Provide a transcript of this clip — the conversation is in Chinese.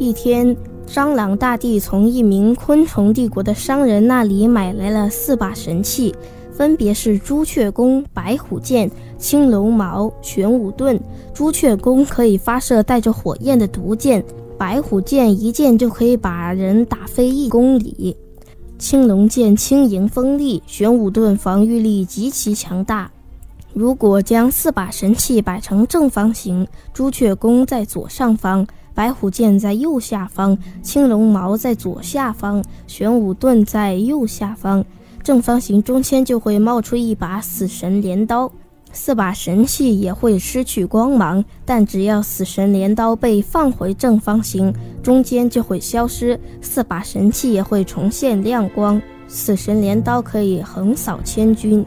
一天，蟑螂大帝从一名昆虫帝国的商人那里买来了四把神器，分别是朱雀弓、白虎剑、青龙矛、玄武盾。朱雀弓可以发射带着火焰的毒箭，白虎剑一箭就可以把人打飞一公里，青龙剑轻盈锋利，玄武盾防御力极其强大。如果将四把神器摆成正方形，朱雀弓在左上方。白虎剑在右下方，青龙矛在左下方，玄武盾在右下方。正方形中间就会冒出一把死神镰刀，四把神器也会失去光芒。但只要死神镰刀被放回正方形，中间就会消失，四把神器也会重现亮光。死神镰刀可以横扫千军。